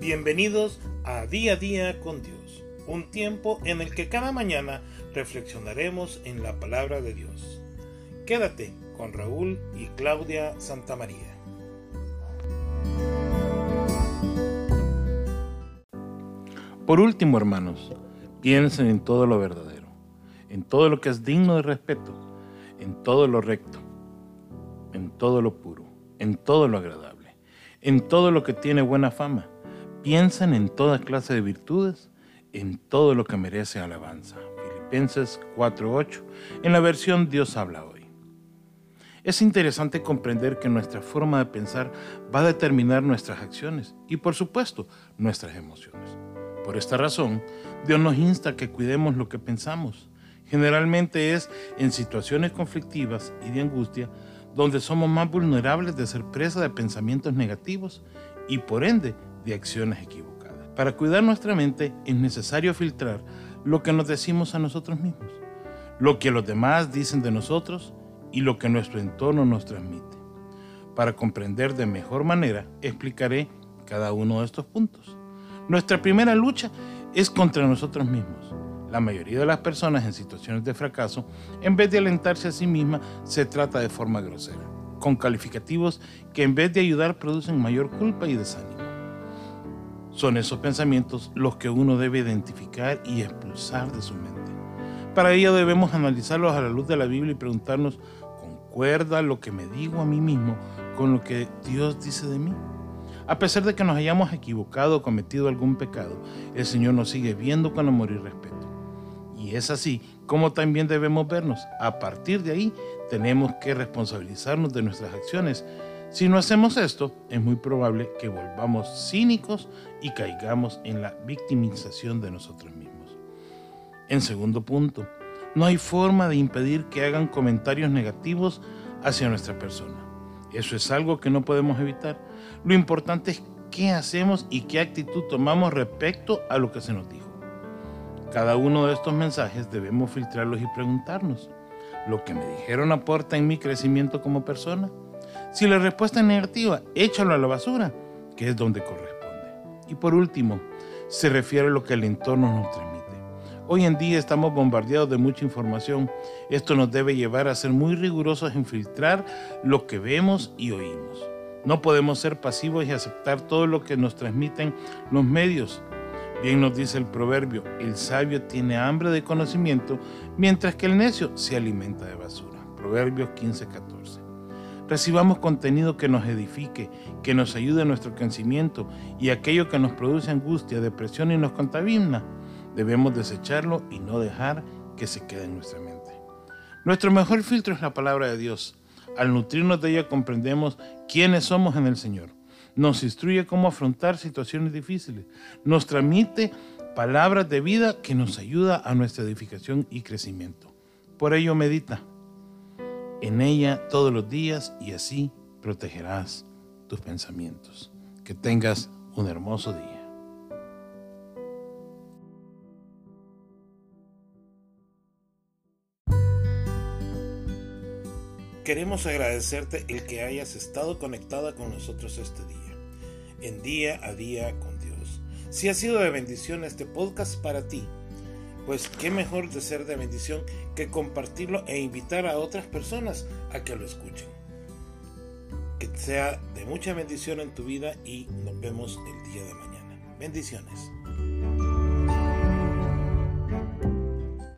Bienvenidos a Día a Día con Dios, un tiempo en el que cada mañana reflexionaremos en la palabra de Dios. Quédate con Raúl y Claudia Santamaría. Por último, hermanos, piensen en todo lo verdadero, en todo lo que es digno de respeto, en todo lo recto, en todo lo puro, en todo lo agradable, en todo lo que tiene buena fama piensan en toda clase de virtudes, en todo lo que merece alabanza. Filipenses 4:8, en la versión Dios habla hoy. Es interesante comprender que nuestra forma de pensar va a determinar nuestras acciones y por supuesto nuestras emociones. Por esta razón, Dios nos insta a que cuidemos lo que pensamos. Generalmente es en situaciones conflictivas y de angustia donde somos más vulnerables de ser presa de pensamientos negativos y por ende de acciones equivocadas. Para cuidar nuestra mente es necesario filtrar lo que nos decimos a nosotros mismos, lo que los demás dicen de nosotros y lo que nuestro entorno nos transmite. Para comprender de mejor manera, explicaré cada uno de estos puntos. Nuestra primera lucha es contra nosotros mismos. La mayoría de las personas en situaciones de fracaso, en vez de alentarse a sí misma, se trata de forma grosera, con calificativos que en vez de ayudar producen mayor culpa y desánimo. Son esos pensamientos los que uno debe identificar y expulsar de su mente. Para ello debemos analizarlos a la luz de la Biblia y preguntarnos, ¿concuerda lo que me digo a mí mismo con lo que Dios dice de mí? A pesar de que nos hayamos equivocado o cometido algún pecado, el Señor nos sigue viendo con amor y respeto. Y es así como también debemos vernos. A partir de ahí tenemos que responsabilizarnos de nuestras acciones si no hacemos esto, es muy probable que volvamos cínicos y caigamos en la victimización de nosotros mismos. En segundo punto, no hay forma de impedir que hagan comentarios negativos hacia nuestra persona. Eso es algo que no podemos evitar. Lo importante es qué hacemos y qué actitud tomamos respecto a lo que se nos dijo. Cada uno de estos mensajes debemos filtrarlos y preguntarnos, ¿lo que me dijeron aporta en mi crecimiento como persona? Si la respuesta es negativa, échalo a la basura, que es donde corresponde. Y por último, se refiere a lo que el entorno nos transmite. Hoy en día estamos bombardeados de mucha información. Esto nos debe llevar a ser muy rigurosos en filtrar lo que vemos y oímos. No podemos ser pasivos y aceptar todo lo que nos transmiten los medios. Bien nos dice el proverbio, el sabio tiene hambre de conocimiento, mientras que el necio se alimenta de basura. Proverbios 15:14. Recibamos contenido que nos edifique, que nos ayude en nuestro crecimiento y aquello que nos produce angustia, depresión y nos contamina, debemos desecharlo y no dejar que se quede en nuestra mente. Nuestro mejor filtro es la palabra de Dios. Al nutrirnos de ella comprendemos quiénes somos en el Señor. Nos instruye cómo afrontar situaciones difíciles. Nos transmite palabras de vida que nos ayuda a nuestra edificación y crecimiento. Por ello medita en ella todos los días y así protegerás tus pensamientos. Que tengas un hermoso día. Queremos agradecerte el que hayas estado conectada con nosotros este día, en día a día con Dios. Si ha sido de bendición este podcast para ti, pues qué mejor de ser de bendición que compartirlo e invitar a otras personas a que lo escuchen. Que sea de mucha bendición en tu vida y nos vemos el día de mañana. Bendiciones.